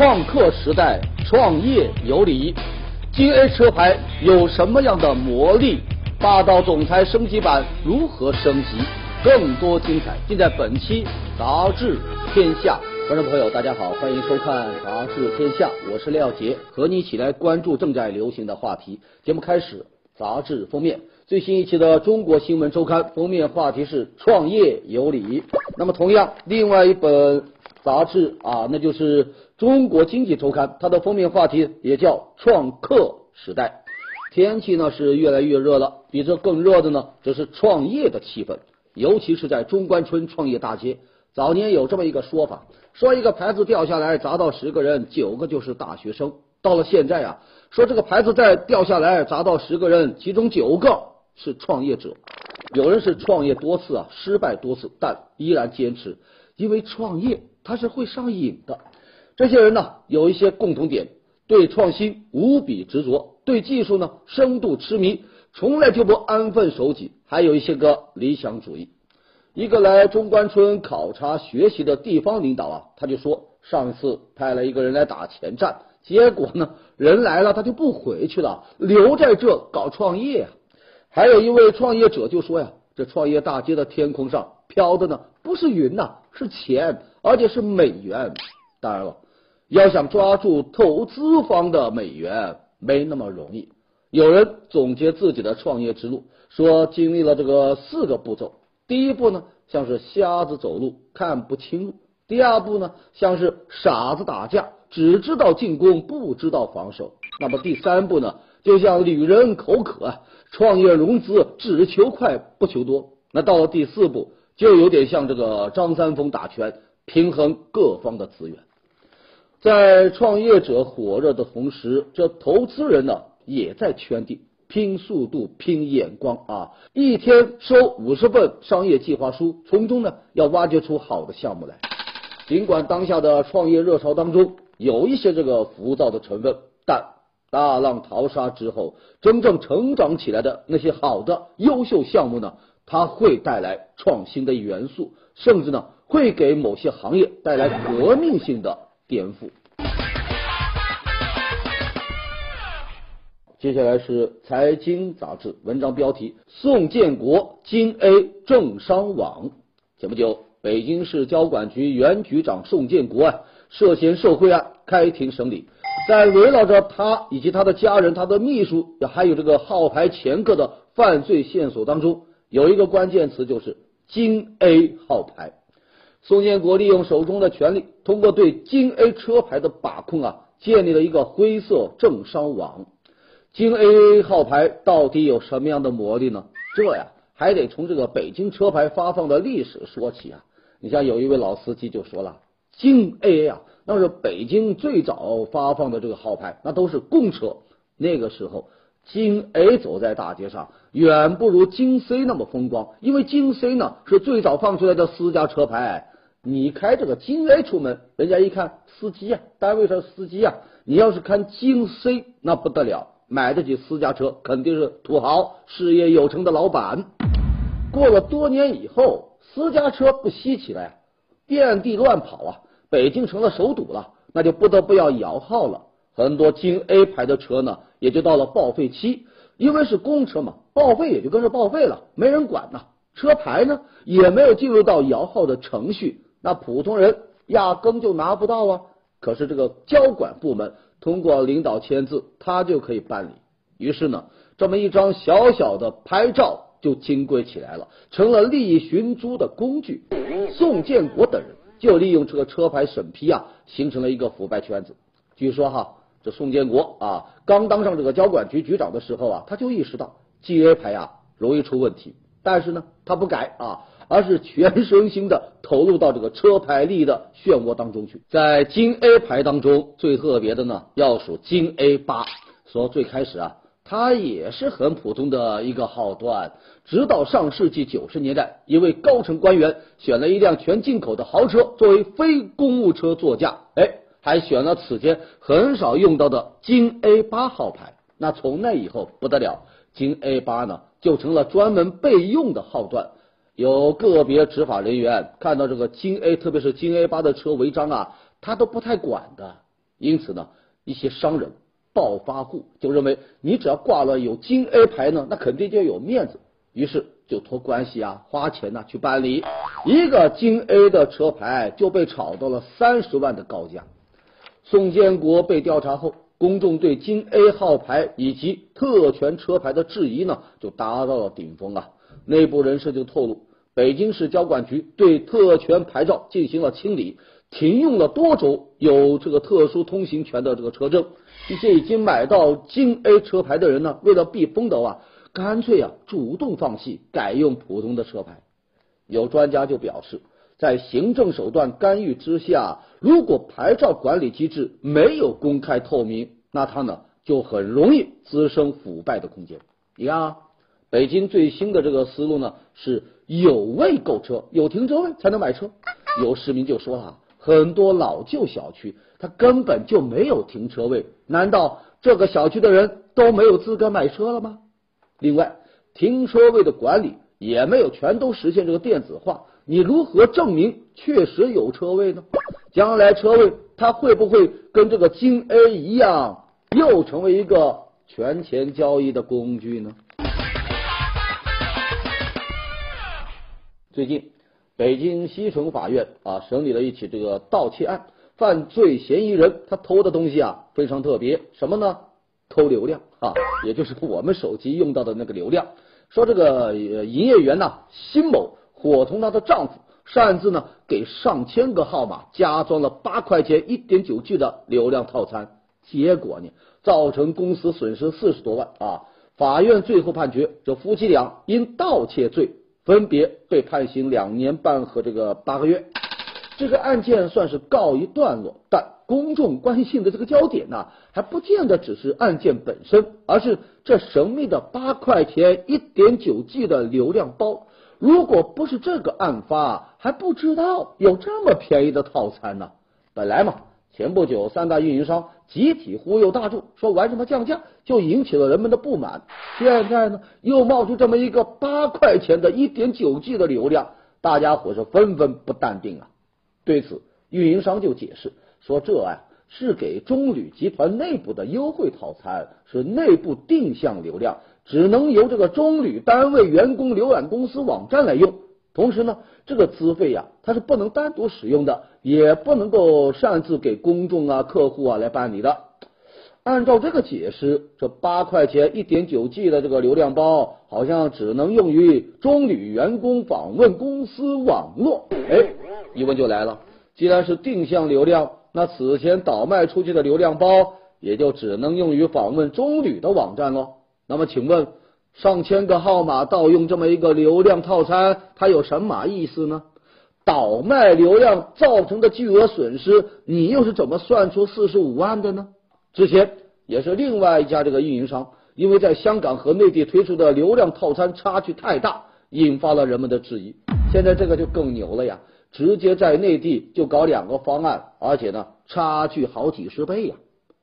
创客时代，创业有礼，金 A 车牌有什么样的魔力？霸道总裁升级版如何升级？更多精彩尽在本期杂志天下。观众朋友，大家好，欢迎收看杂志天下，我是廖杰，和你一起来关注正在流行的话题。节目开始，杂志封面，最新一期的《中国新闻周刊》封面话题是创业有礼。那么，同样，另外一本杂志啊，那就是《中国经济周刊》，它的封面话题也叫创客时代。天气呢是越来越热了，比这更热的呢，则是创业的气氛，尤其是在中关村创业大街。早年有这么一个说法，说一个牌子掉下来砸到十个人，九个就是大学生。到了现在啊，说这个牌子再掉下来砸到十个人，其中九个是创业者。有人是创业多次啊，失败多次，但依然坚持，因为创业它是会上瘾的。这些人呢，有一些共同点：对创新无比执着，对技术呢深度痴迷，从来就不安分守己，还有一些个理想主义。一个来中关村考察学习的地方领导啊，他就说，上次派了一个人来打前站，结果呢，人来了他就不回去了，留在这搞创业。还有一位创业者就说呀，这创业大街的天空上飘的呢，不是云呐，是钱，而且是美元。当然了，要想抓住投资方的美元，没那么容易。有人总结自己的创业之路，说经历了这个四个步骤。第一步呢，像是瞎子走路看不清路；第二步呢，像是傻子打架只知道进攻不知道防守；那么第三步呢，就像旅人口渴，创业融资只求快不求多。那到了第四步，就有点像这个张三丰打拳，平衡各方的资源。在创业者火热的同时，这投资人呢也在圈地。拼速度，拼眼光啊！一天收五十份商业计划书，从中呢要挖掘出好的项目来。尽管当下的创业热潮当中有一些这个浮躁的成分，但大浪淘沙之后，真正成长起来的那些好的优秀项目呢，它会带来创新的元素，甚至呢会给某些行业带来革命性的颠覆。接下来是财经杂志文章标题：宋建国京 A 政商网。前不久，北京市交管局原局长宋建国啊涉嫌受贿案开庭审理，在围绕着他以及他的家人、他的秘书，还有这个号牌前客的犯罪线索当中，有一个关键词就是京 A 号牌。宋建国利用手中的权力，通过对京 A 车牌的把控啊，建立了一个灰色政商网。京 A 号牌到底有什么样的魔力呢？这呀，还得从这个北京车牌发放的历史说起啊。你像有一位老司机就说了，京 A 啊，那是北京最早发放的这个号牌，那都是公车。那个时候，京 A 走在大街上，远不如京 C 那么风光，因为京 C 呢是最早放出来的私家车牌。你开这个京 A 出门，人家一看司机啊，单位上司机啊，你要是开京 C，那不得了。买得起私家车，肯定是土豪，事业有成的老板。过了多年以后，私家车不稀奇了呀，遍地乱跑啊，北京成了首堵了，那就不得不要摇号了。很多京 A 牌的车呢，也就到了报废期，因为是公车嘛，报废也就跟着报废了，没人管呐。车牌呢，也没有进入到摇号的程序，那普通人压根就拿不到啊。可是这个交管部门。通过领导签字，他就可以办理。于是呢，这么一张小小的牌照就金贵起来了，成了利益寻租的工具。宋建国等人就利用这个车牌审批啊，形成了一个腐败圈子。据说哈，这宋建国啊，刚当上这个交管局局长的时候啊，他就意识到 G A 牌啊容易出问题，但是呢，他不改啊。而是全身心的投入到这个车牌力的漩涡当中去。在京 A 牌当中，最特别的呢，要数京 A 八。说最开始啊，它也是很普通的一个号段，直到上世纪九十年代，一位高层官员选了一辆全进口的豪车作为非公务车座驾，哎，还选了此前很少用到的京 A 八号牌。那从那以后不得了，京 A 八呢就成了专门备用的号段。有个别执法人员看到这个京 A，特别是京 A 八的车违章啊，他都不太管的，因此呢，一些商人、暴发户就认为，你只要挂了有京 A 牌呢，那肯定就有面子，于是就托关系啊、花钱呐去办理，一个京 A 的车牌就被炒到了三十万的高价。宋建国被调查后，公众对京 A 号牌以及特权车牌的质疑呢，就达到了顶峰啊。内部人士就透露，北京市交管局对特权牌照进行了清理，停用了多种有这个特殊通行权的这个车证。一些已经买到京 A 车牌的人呢，为了避风头啊，干脆啊主动放弃，改用普通的车牌。有专家就表示，在行政手段干预之下，如果牌照管理机制没有公开透明，那它呢就很容易滋生腐败的空间。你看啊。北京最新的这个思路呢，是有位购车，有停车位才能买车。有市民就说了，很多老旧小区它根本就没有停车位，难道这个小区的人都没有资格买车了吗？另外，停车位的管理也没有全都实现这个电子化，你如何证明确实有车位呢？将来车位它会不会跟这个京 A 一样，又成为一个权钱交易的工具呢？最近，北京西城法院啊审理了一起这个盗窃案，犯罪嫌疑人他偷的东西啊非常特别，什么呢？偷流量啊，也就是我们手机用到的那个流量。说这个营业员呢，辛某伙同她的丈夫，擅自呢给上千个号码加装了八块钱一点九 G 的流量套餐，结果呢造成公司损失四十多万啊。法院最后判决，这夫妻俩因盗窃罪。分别被判刑两年半和这个八个月，这个案件算是告一段落。但公众关心的这个焦点呢，还不见得只是案件本身，而是这神秘的八块钱一点九 G 的流量包。如果不是这个案发，还不知道有这么便宜的套餐呢。本来嘛。前不久，三大运营商集体忽悠大众，说玩什么降价，就引起了人们的不满。现在呢，又冒出这么一个八块钱的一点九 G 的流量，大家伙是纷纷不淡定啊。对此，运营商就解释说，这啊是给中旅集团内部的优惠套餐，是内部定向流量，只能由这个中旅单位员工浏览公司网站来用。同时呢，这个资费呀，它是不能单独使用的，也不能够擅自给公众啊、客户啊来办理的。按照这个解释，这八块钱一点九 G 的这个流量包，好像只能用于中旅员工访问公司网络。哎，疑问就来了，既然是定向流量，那此前倒卖出去的流量包，也就只能用于访问中旅的网站喽？那么，请问？上千个号码盗用这么一个流量套餐，它有什么意思呢？倒卖流量造成的巨额损失，你又是怎么算出四十五万的呢？之前也是另外一家这个运营商，因为在香港和内地推出的流量套餐差距太大，引发了人们的质疑。现在这个就更牛了呀，直接在内地就搞两个方案，而且呢差距好几十倍呀。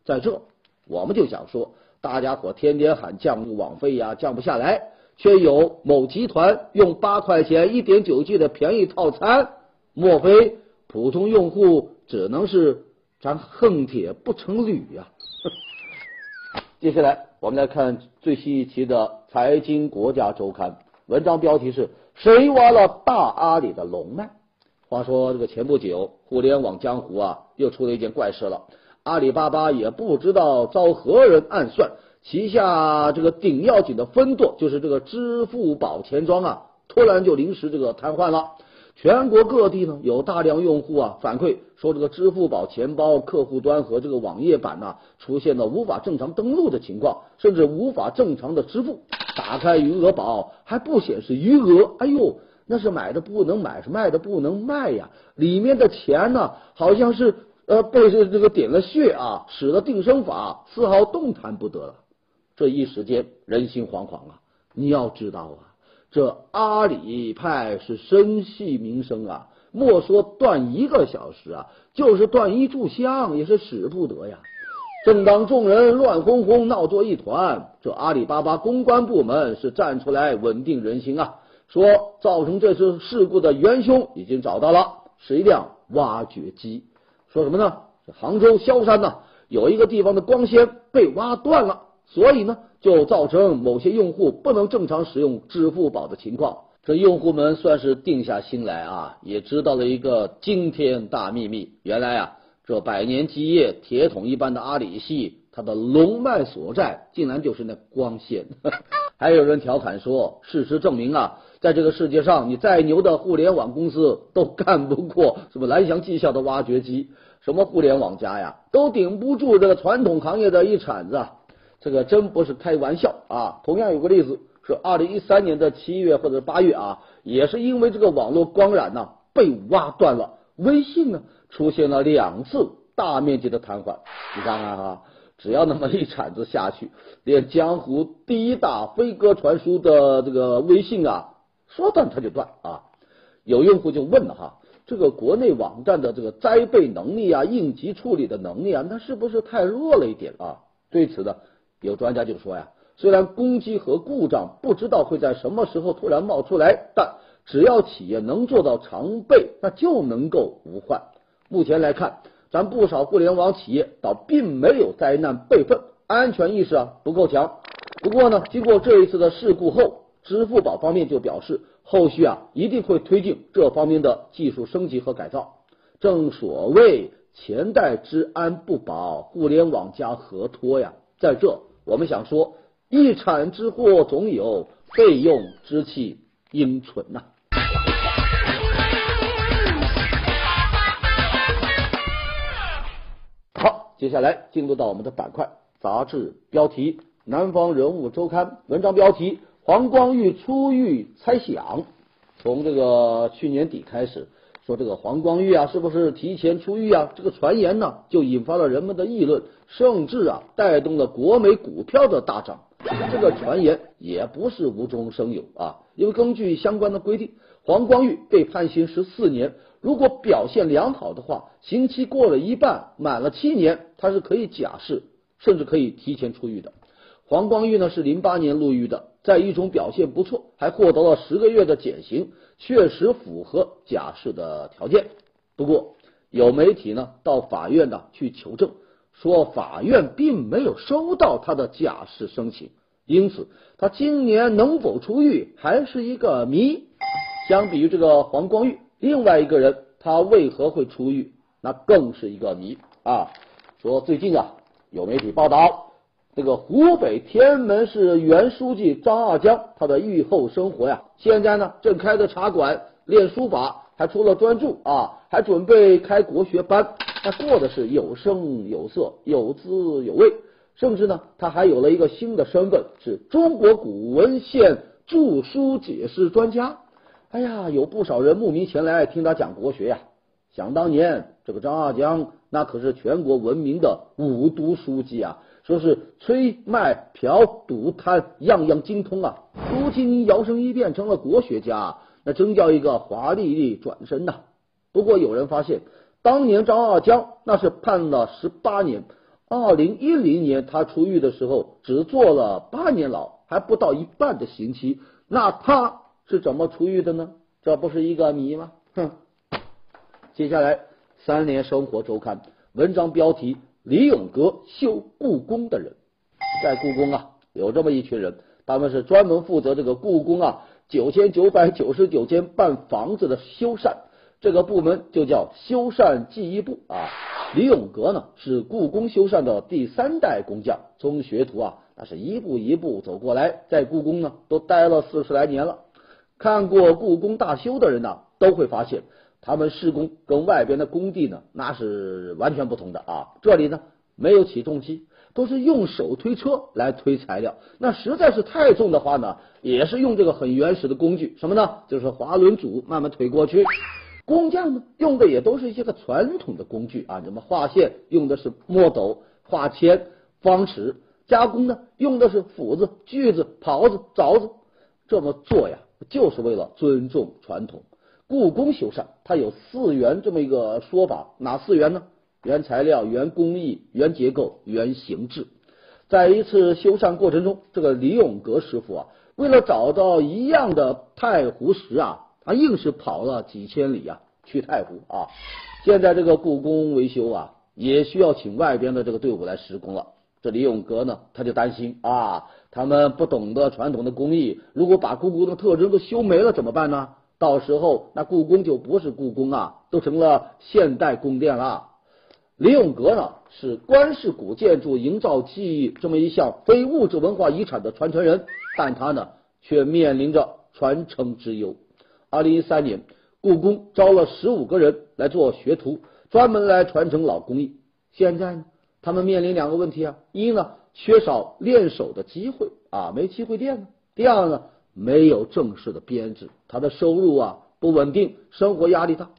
在这，我们就想说。大家伙天天喊降网费呀，降不下来，却有某集团用八块钱一点九 G 的便宜套餐，莫非普通用户只能是咱恨铁不成铝呀？接下来我们来看最新一期的《财经国家周刊》，文章标题是谁挖了大阿里的龙脉？话说这个前不久，互联网江湖啊又出了一件怪事了。阿里巴巴也不知道遭何人暗算，旗下这个顶要紧的分舵就是这个支付宝钱庄啊，突然就临时这个瘫痪了。全国各地呢有大量用户啊反馈说，这个支付宝钱包客户端和这个网页版呢出现了无法正常登录的情况，甚至无法正常的支付。打开余额宝还不显示余额，哎呦，那是买的不能买，是卖的不能卖呀！里面的钱呢，好像是。呃，被这这个点了穴啊，使得定身法丝毫动弹不得了。这一时间人心惶惶啊！你要知道啊，这阿里派是生系民生啊，莫说断一个小时啊，就是断一炷香也是使不得呀。正当众人乱哄哄闹作一团，这阿里巴巴公关部门是站出来稳定人心啊，说造成这次事故的元凶已经找到了，是一辆挖掘机。说什么呢？杭州萧山呢，有一个地方的光纤被挖断了，所以呢，就造成某些用户不能正常使用支付宝的情况。这用户们算是定下心来啊，也知道了一个惊天大秘密。原来啊，这百年基业、铁桶一般的阿里系，它的龙脉所在，竟然就是那光纤。还有人调侃说，事实证明啊，在这个世界上，你再牛的互联网公司都干不过什么蓝翔技校的挖掘机，什么互联网加呀，都顶不住这个传统行业的一铲子啊。这个真不是开玩笑啊！同样有个例子。是二零一三年的七月或者八月啊，也是因为这个网络光缆呢被挖断了，微信呢出现了两次大面积的瘫痪。你看看哈，只要那么一铲子下去，连江湖第一大飞鸽传书的这个微信啊，说断它就断啊。有用户就问了哈，这个国内网站的这个灾备能力啊、应急处理的能力啊，那是不是太弱了一点啊？对此呢，有专家就说呀。虽然攻击和故障不知道会在什么时候突然冒出来，但只要企业能做到常备，那就能够无患。目前来看，咱不少互联网企业倒并没有灾难备份，安全意识啊不够强。不过呢，经过这一次的事故后，支付宝方面就表示，后续啊一定会推进这方面的技术升级和改造。正所谓前代之安不保，互联网加合托呀。在这，我们想说。一产之祸总有，备用之器应存呐。好，接下来进入到我们的板块，杂志标题《南方人物周刊》文章标题：黄光裕出狱猜想。从这个去年底开始，说这个黄光裕啊，是不是提前出狱啊？这个传言呢，就引发了人们的议论，甚至啊，带动了国美股票的大涨。这个传言也不是无中生有啊，因为根据相关的规定，黄光裕被判刑十四年，如果表现良好的话，刑期过了一半，满了七年，他是可以假释，甚至可以提前出狱的。黄光裕呢是零八年入狱的，在狱中表现不错，还获得了十个月的减刑，确实符合假释的条件。不过有媒体呢到法院呢去求证。说法院并没有收到他的假释申请，因此他今年能否出狱还是一个谜。相比于这个黄光裕，另外一个人他为何会出狱，那更是一个谜啊。说最近啊，有媒体报道，这个湖北天安门市原书记张二江，他的狱后生活呀，现在呢正开着茶馆练书法，还出了专著啊，还准备开国学班。他过的是有声有色、有滋有味，甚至呢，他还有了一个新的身份，是中国古文献著书解释专家。哎呀，有不少人慕名前来听他讲国学呀。想当年，这个张二江那可是全国闻名的五毒书记啊，说是吹卖嫖赌贪样样精通啊。如今摇身一变成了国学家，那真叫一个华丽丽转身呐。不过有人发现。当年张二江那是判了十八年，二零一零年他出狱的时候只坐了八年牢，还不到一半的刑期，那他是怎么出狱的呢？这不是一个谜吗？哼！接下来，三联生活周刊文章标题：李永革修故宫的人，在故宫啊，有这么一群人，他们是专门负责这个故宫啊九千九百九十九间半房子的修缮。这个部门就叫修缮技艺部啊。李永革呢是故宫修缮的第三代工匠，从学徒啊，那是一步一步走过来，在故宫呢都待了四十来年了。看过故宫大修的人呢，都会发现他们施工跟外边的工地呢那是完全不同的啊。这里呢没有起重机，都是用手推车来推材料。那实在是太重的话呢，也是用这个很原始的工具，什么呢？就是滑轮组慢慢推过去。工匠呢，用的也都是一些个传统的工具啊，什么画线用的是墨斗、画铅、方尺；加工呢，用的是斧子、锯子、刨子、凿子。这么做呀，就是为了尊重传统。故宫修缮它有四元这么一个说法，哪四元呢？原材料、原工艺、原结构、原形制。在一次修缮过程中，这个李永革师傅啊，为了找到一样的太湖石啊。他硬是跑了几千里啊，去太湖啊！现在这个故宫维修啊，也需要请外边的这个队伍来施工了。这李永革呢，他就担心啊，他们不懂得传统的工艺，如果把故宫的特征都修没了怎么办呢？到时候那故宫就不是故宫啊，都成了现代宫殿了。李永革呢，是关氏古建筑营造技艺这么一项非物质文化遗产的传承人，但他呢，却面临着传承之忧。二零一三年，故宫招了十五个人来做学徒，专门来传承老工艺。现在呢，他们面临两个问题啊：一呢，缺少练手的机会啊，没机会练；第二呢，没有正式的编制，他的收入啊不稳定，生活压力大。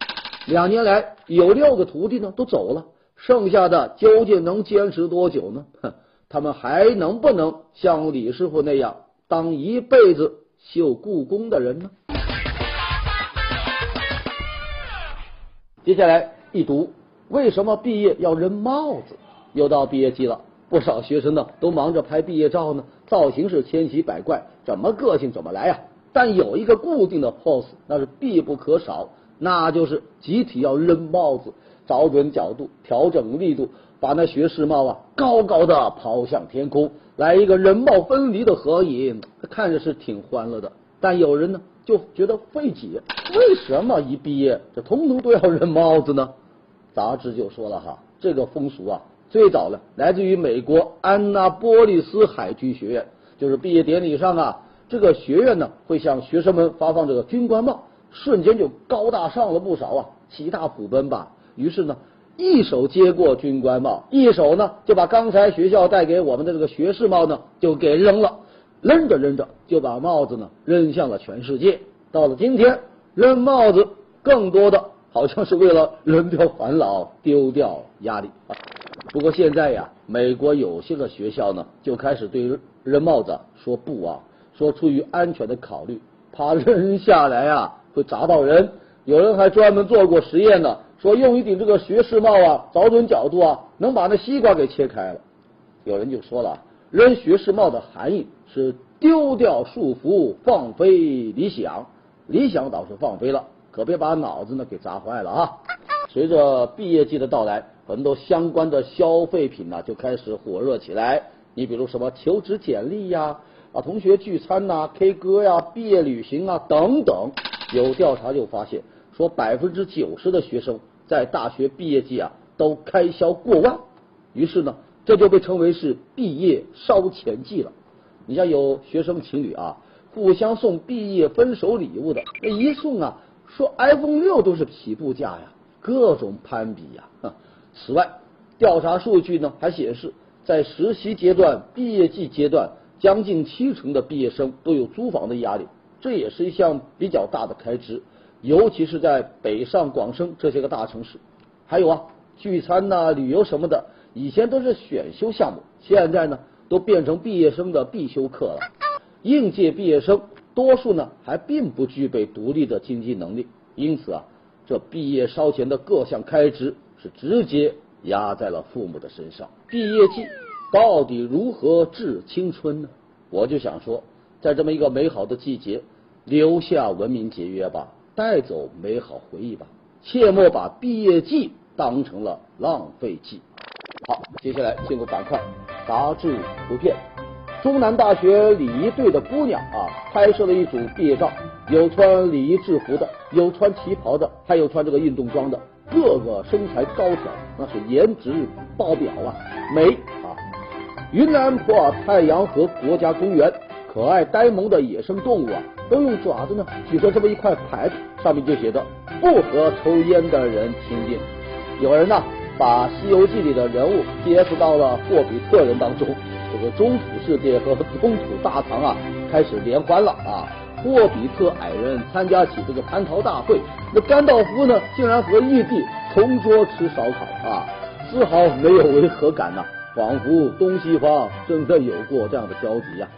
两年来，有六个徒弟呢都走了。剩下的究竟能坚持多久呢？哼，他们还能不能像李师傅那样当一辈子绣故宫的人呢？接下来一读，为什么毕业要扔帽子？又到毕业季了，不少学生呢都忙着拍毕业照呢，造型是千奇百怪，怎么个性怎么来呀？但有一个固定的 pose，那是必不可少，那就是集体要扔帽子。找准角度，调整力度，把那学士帽啊高高的抛向天空，来一个人帽分离的合影，看着是挺欢乐的。但有人呢就觉得费解，为什么一毕业这通通都要扔帽子呢？杂志就说了哈，这个风俗啊最早呢来自于美国安娜波利斯海军学院，就是毕业典礼上啊，这个学院呢会向学生们发放这个军官帽，瞬间就高大上了不少啊，其大普奔吧。于是呢，一手接过军官帽，一手呢就把刚才学校带给我们的这个学士帽呢就给扔了，扔着扔着就把帽子呢扔向了全世界。到了今天，扔帽子更多的好像是为了扔掉烦恼，丢掉压力啊。不过现在呀，美国有些个学校呢就开始对扔帽子说不啊，说出于安全的考虑，怕扔下来啊会砸到人。有人还专门做过实验呢。说用一顶这个学士帽啊，找准角度啊，能把那西瓜给切开了。有人就说了，扔学士帽的含义是丢掉束缚，放飞理想。理想倒是放飞了，可别把脑子呢给砸坏了啊！随着毕业季的到来，很多相关的消费品呢就开始火热起来。你比如什么求职简历呀，啊同学聚餐呐，K 歌呀，毕业旅行啊等等。有调查就发现。说百分之九十的学生在大学毕业季啊都开销过万，于是呢这就被称为是毕业烧钱季了。你像有学生情侣啊互相送毕业分手礼物的，那一送啊说 iPhone 六都是起步价呀，各种攀比呀。此外，调查数据呢还显示，在实习阶段、毕业季阶段，将近七成的毕业生都有租房的压力，这也是一项比较大的开支。尤其是在北上广深这些个大城市，还有啊，聚餐呐、旅游什么的，以前都是选修项目，现在呢都变成毕业生的必修课了。应届毕业生多数呢还并不具备独立的经济能力，因此啊，这毕业烧钱的各项开支是直接压在了父母的身上。毕业季到底如何致青春呢？我就想说，在这么一个美好的季节，留下文明节约吧。带走美好回忆吧，切莫把毕业季当成了浪费季。好，接下来进入板块杂志图片。中南大学礼仪队的姑娘啊，拍摄了一组毕业照，有穿礼仪制服的，有穿旗袍的，还有穿这个运动装的，个个身材高挑，那是颜值爆表啊，美啊！云南普洱太阳河国家公园，可爱呆萌的野生动物啊。都用爪子呢举着这么一块牌子，上面就写着“不和抽烟的人亲近”。有人呢把《西游记》里的人物 PS 到了霍比特人当中，这个中土世界和中土大唐啊开始联欢了啊！霍比特矮人参加起这个蟠桃大会，那甘道夫呢竟然和玉帝同桌吃烧烤啊，丝毫没有违和感呐，仿佛东西方真的有过这样的交集呀。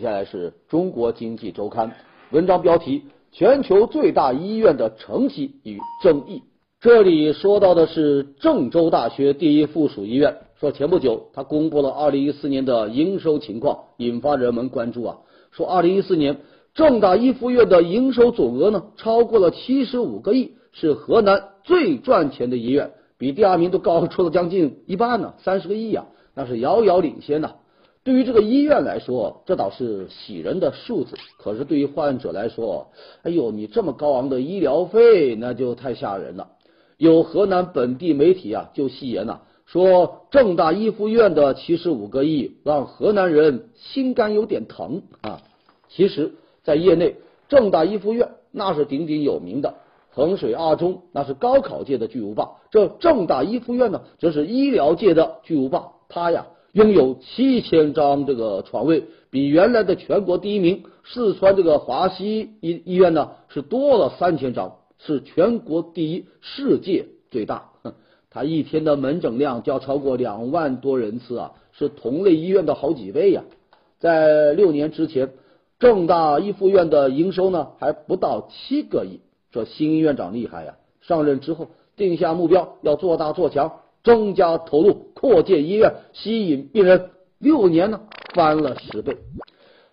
接下来是中国经济周刊文章标题：全球最大医院的成绩与争议。这里说到的是郑州大学第一附属医院，说前不久他公布了二零一四年的营收情况，引发人们关注啊。说二零一四年郑大一附院的营收总额呢超过了七十五个亿，是河南最赚钱的医院，比第二名都高出了将近一半呢，三十个亿啊，那是遥遥领先呐。对于这个医院来说，这倒是喜人的数字，可是对于患者来说，哎呦，你这么高昂的医疗费，那就太吓人了。有河南本地媒体啊，就戏言呐，说郑大一附院的七十五个亿让河南人心肝有点疼啊。其实，在业内，郑大一附院那是鼎鼎有名的，衡水二中那是高考界的巨无霸，这郑大一附院呢，则是医疗界的巨无霸。它呀，拥有七千张这个床位，比原来的全国第一名四川这个华西医医院呢，是多了三千张。是全国第一，世界最大。他一天的门诊量就要超过两万多人次啊，是同类医院的好几倍呀。在六年之前，郑大一附院的营收呢还不到七个亿。这新院长厉害呀，上任之后定下目标，要做大做强，增加投入，扩建医院，吸引病人。六年呢翻了十倍。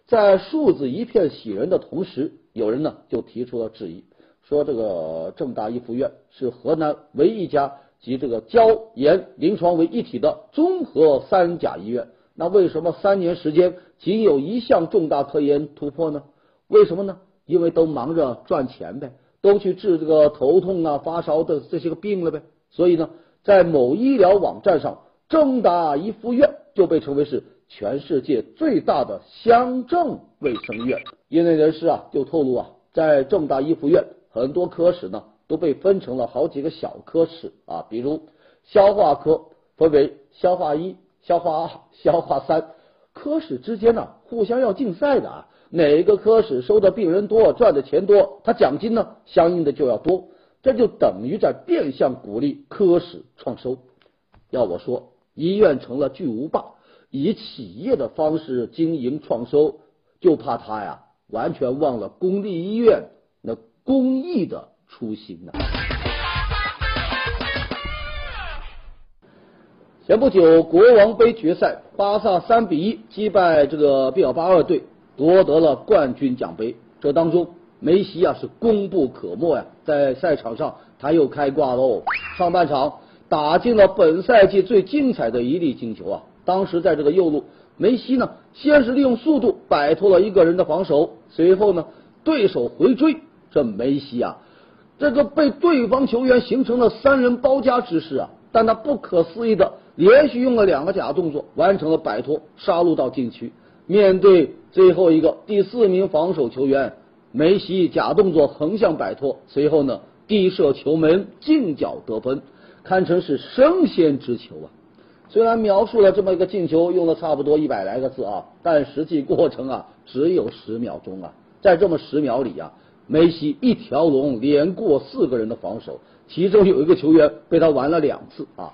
在数字一片喜人的同时，有人呢就提出了质疑。说这个郑大一附院是河南唯一一家集这个教研临床为一体的综合三甲医院。那为什么三年时间仅有一项重大科研突破呢？为什么呢？因为都忙着赚钱呗，都去治这个头痛啊、发烧的这些个病了呗。所以呢，在某医疗网站上，郑大一附院就被称为是全世界最大的乡镇卫生院。业内人士啊就透露啊，在郑大一附院。很多科室呢都被分成了好几个小科室啊，比如消化科分为消化一、消化二、消化三，科室之间呢互相要竞赛的啊，哪个科室收的病人多，赚的钱多，他奖金呢相应的就要多，这就等于在变相鼓励科室创收。要我说，医院成了巨无霸，以企业的方式经营创收，就怕他呀完全忘了公立医院那。公益的初心呢？前不久，国王杯决赛，巴萨三比一击败这个毕尔巴鄂队，夺得了冠军奖杯。这当中，梅西啊是功不可没呀，在赛场上他又开挂喽。上半场打进了本赛季最精彩的一粒进球啊！当时在这个右路，梅西呢先是利用速度摆脱了一个人的防守，随后呢对手回追。这梅西啊，这个被对方球员形成了三人包夹之势啊，但他不可思议的连续用了两个假动作，完成了摆脱，杀入到禁区。面对最后一个第四名防守球员，梅西假动作横向摆脱，随后呢低射球门近角得分，堪称是升仙之球啊！虽然描述了这么一个进球用了差不多一百来个字啊，但实际过程啊只有十秒钟啊，在这么十秒里啊。梅西一条龙连过四个人的防守，其中有一个球员被他玩了两次啊！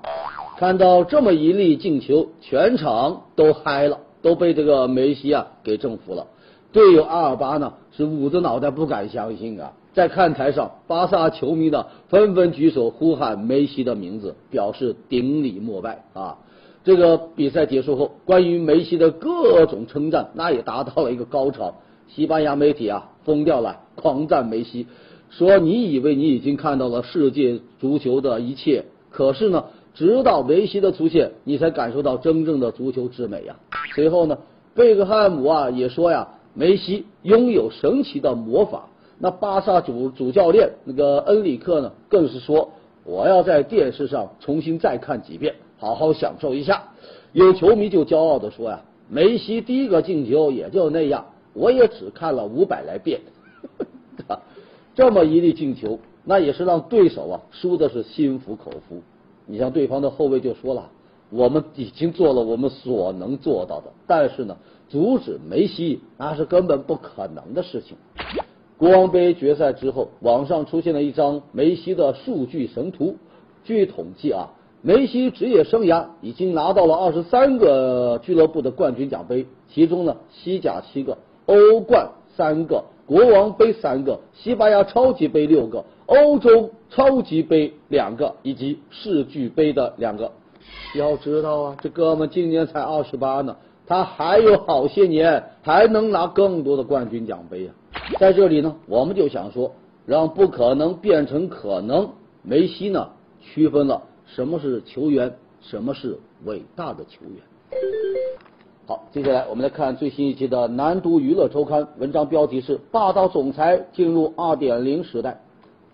看到这么一粒进球，全场都嗨了，都被这个梅西啊给征服了。队友阿尔巴呢是捂着脑袋不敢相信啊！在看台上，巴萨球迷呢纷纷举手呼喊梅西的名字，表示顶礼膜拜啊！这个比赛结束后，关于梅西的各种称赞，那也达到了一个高潮。西班牙媒体啊疯掉了，狂赞梅西，说你以为你已经看到了世界足球的一切，可是呢，直到梅西的出现，你才感受到真正的足球之美呀。随后呢，贝克汉姆啊也说呀，梅西拥有神奇的魔法。那巴萨主主教练那个恩里克呢，更是说我要在电视上重新再看几遍，好好享受一下。有球迷就骄傲的说呀，梅西第一个进球也就那样。我也只看了五百来遍，这么一粒进球，那也是让对手啊输的是心服口服。你像对方的后卫就说了，我们已经做了我们所能做到的，但是呢，阻止梅西那是根本不可能的事情。国王杯决赛之后，网上出现了一张梅西的数据神图。据统计啊，梅西职业生涯已经拿到了二十三个俱乐部的冠军奖杯，其中呢，西甲七个，欧冠三个，国王杯三个，西班牙超级杯六个，欧洲超级杯两个，以及世俱杯的两个。要知道啊，这哥们今年才二十八呢，他还有好些年，还能拿更多的冠军奖杯啊！在这里呢，我们就想说，让不可能变成可能。梅西呢，区分了什么是球员，什么是伟大的球员。好，接下来我们来看最新一期的《南都娱乐周刊》，文章标题是《霸道总裁进入二点零时代》。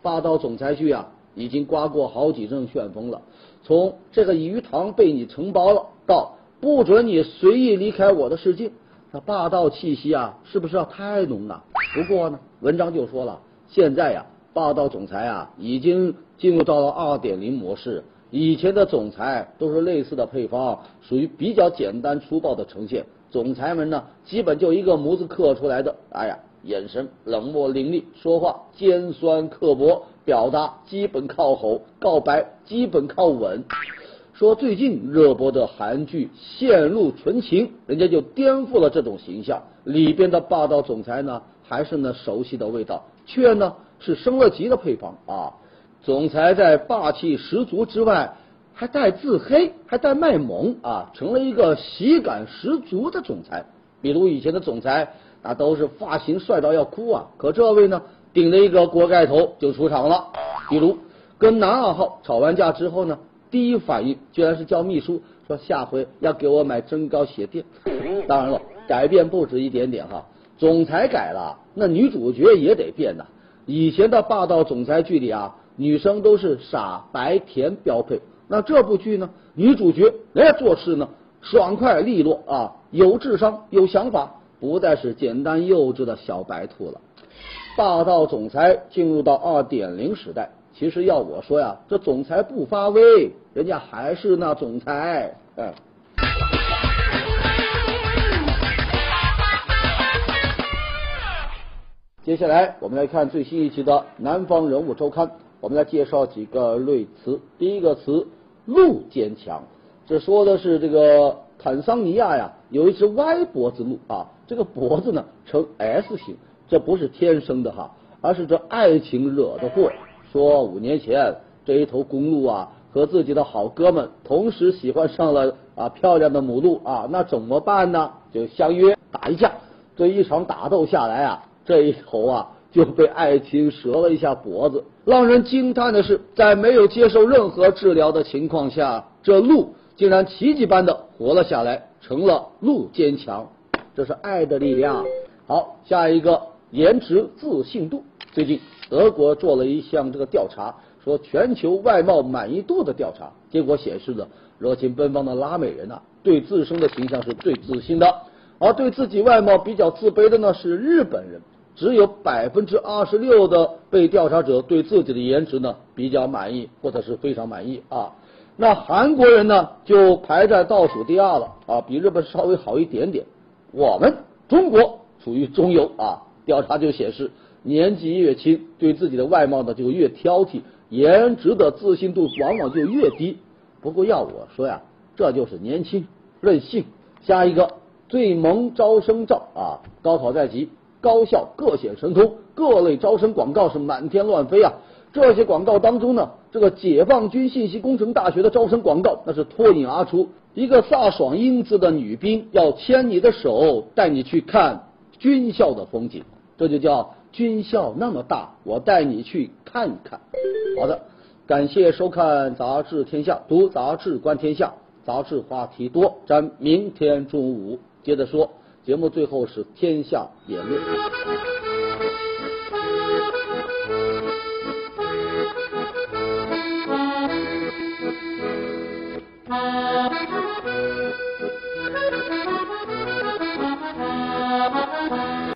霸道总裁剧啊，已经刮过好几阵旋风了。从这个鱼塘被你承包了，到不准你随意离开我的世界，那霸道气息啊，是不是要太浓了？不过呢，文章就说了，现在呀，霸道总裁啊，已经进入到了二点零模式。以前的总裁都是类似的配方，属于比较简单粗暴的呈现。总裁们呢，基本就一个模子刻出来的。哎呀，眼神冷漠凌厉，说话尖酸刻薄，表达基本靠吼，告白基本靠吻。说最近热播的韩剧《陷入纯情》，人家就颠覆了这种形象。里边的霸道总裁呢，还是那熟悉的味道，却呢是升了级的配方啊。总裁在霸气十足之外，还带自黑，还带卖萌啊，成了一个喜感十足的总裁。比如以前的总裁，那都是发型帅到要哭啊，可这位呢，顶着一个锅盖头就出场了。比如跟男二号吵完架之后呢，第一反应居然是叫秘书说下回要给我买增高鞋垫。当然了，改变不止一点点哈，总裁改了，那女主角也得变呐。以前的霸道总裁剧里啊。女生都是傻白甜标配，那这部剧呢？女主角哎做事呢爽快利落啊，有智商有想法，不再是简单幼稚的小白兔了。霸道总裁进入到二点零时代，其实要我说呀，这总裁不发威，人家还是那总裁。哎。接下来我们来看最新一期的《南方人物周刊》。我们来介绍几个类词。第一个词“鹿坚强”，这说的是这个坦桑尼亚呀，有一只歪脖子鹿啊，这个脖子呢呈 S 型，这不是天生的哈，而是这爱情惹的祸。说五年前这一头公鹿啊，和自己的好哥们同时喜欢上了啊漂亮的母鹿啊，那怎么办呢？就相约打一架。这一场打斗下来啊，这一头啊。就被爱情折了一下脖子。让人惊叹的是，在没有接受任何治疗的情况下，这鹿竟然奇迹般的活了下来，成了鹿坚强。这是爱的力量。好，下一个颜值自信度。最近德国做了一项这个调查，说全球外貌满意度的调查，结果显示呢，热情奔放的拉美人呐，对自身的形象是最自信的，而对自己外貌比较自卑的呢，是日本人。只有百分之二十六的被调查者对自己的颜值呢比较满意或者是非常满意啊，那韩国人呢就排在倒数第二了啊，比日本稍微好一点点。我们中国处于中游啊，调查就显示年纪越轻，对自己的外貌呢就越挑剔，颜值的自信度往往就越低。不过要我说呀，这就是年轻任性。下一个最萌招生照啊，高考在即。高校各显神通，各类招生广告是满天乱飞啊！这些广告当中呢，这个解放军信息工程大学的招生广告那是脱颖而出。一个飒爽英姿的女兵要牵你的手，带你去看军校的风景，这就叫军校那么大，我带你去看一看。好的，感谢收看杂志天下，读杂志观天下，杂志话题多，咱明天中午接着说。节目最后是天下言论。